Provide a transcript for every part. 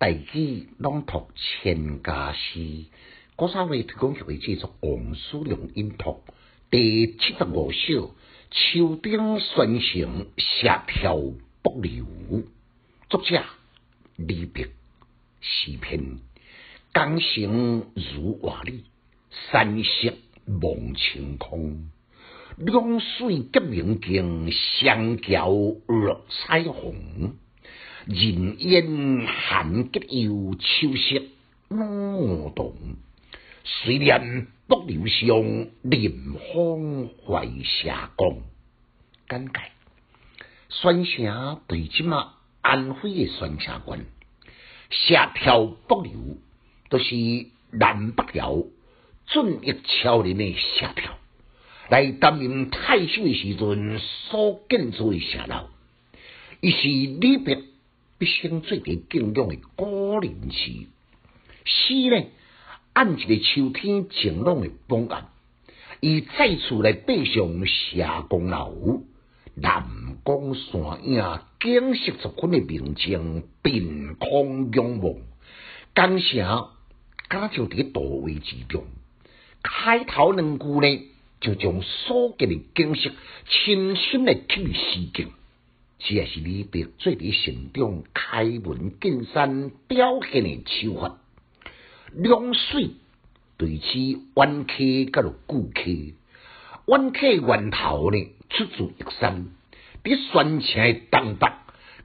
大举朗读千家诗，古三位提供协会制作王叔良音读第七十五首《秋丁宣城下条北流》，作者李白。诗篇江城如画里，山色望晴空。两水结明镜，相交落彩虹。人烟寒结幽，秋色浓浓。虽念北流上，临风怀社光。简介：宣城对即马安徽的宣城县，下条北流，都是南北朝准一超人的下条，来担任太守的时阵所建造的城楼，伊是李白。毕生最为敬仰的古人诗，诗呢按一个秋天晴朗的傍晚，伊再次来爬上霞光楼，南光山影，景色十分的明净，凭空仰望，江城敢就伫大位之中。开头两句呢，就将所见的景色深深的刻入诗境。这也是李白最为成长开门见山表现的手法。两水对此弯客甲着顾客，弯客源头呢出自玉山，伫宣城的东北，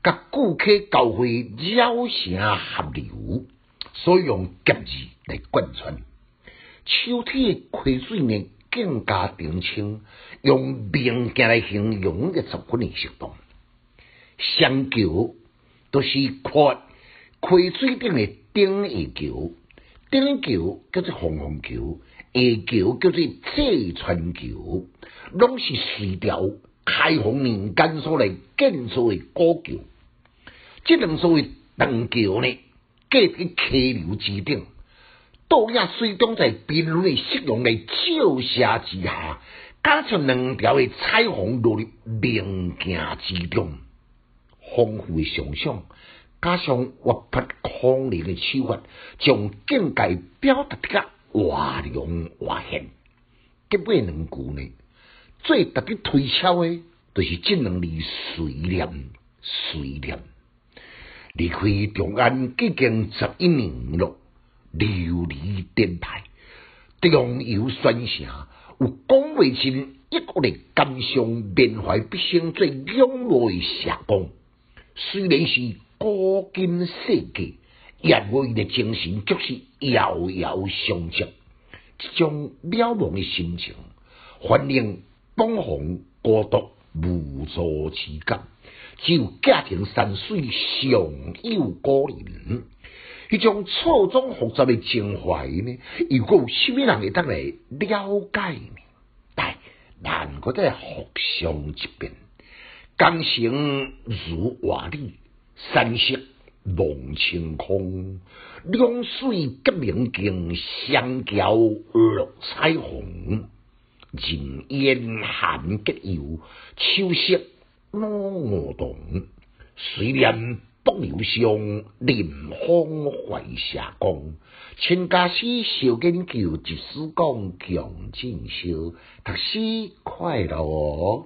甲顾客交汇绕城合流，所以用结字来贯穿。秋天的溪水呢更加澄清，用明镜来形容的十分的生动。双桥都是跨溪水顶的顶下桥，顶桥叫做凤凰桥，下桥叫做济川桥，拢是四条开放年间所来建造的古桥。这两所谓长桥呢，架伫溪流之顶，倒影水中在冰冷的夕阳的照射之下，加上两条的彩虹落入明镜之中。丰富的想象，加上活泼空灵的手法，将境界表达得较活灵活现。结尾两句呢，最特别推敲的，就是这两字随念随念。离开长安已经十一年了，流离颠沛，中游宣城，有讲未尽一个人感伤，缅怀毕生最仰慕的社公。虽然是古今世界，也我的精神就是遥遥相接。这种渺茫的心情，反映东方孤独无助之感。只有家庭山水尚有故人，迄种错综复杂的情怀呢？如果有什么人会得来了解呢？但难过再互相一遍。江城如画里，山色望晴空。两水结明镜，相交落彩虹。人烟寒结幽，秋色浓浓浓。虽念北流上，临风怀社光。千家诗小研究，一书讲强进修，读书快乐哦。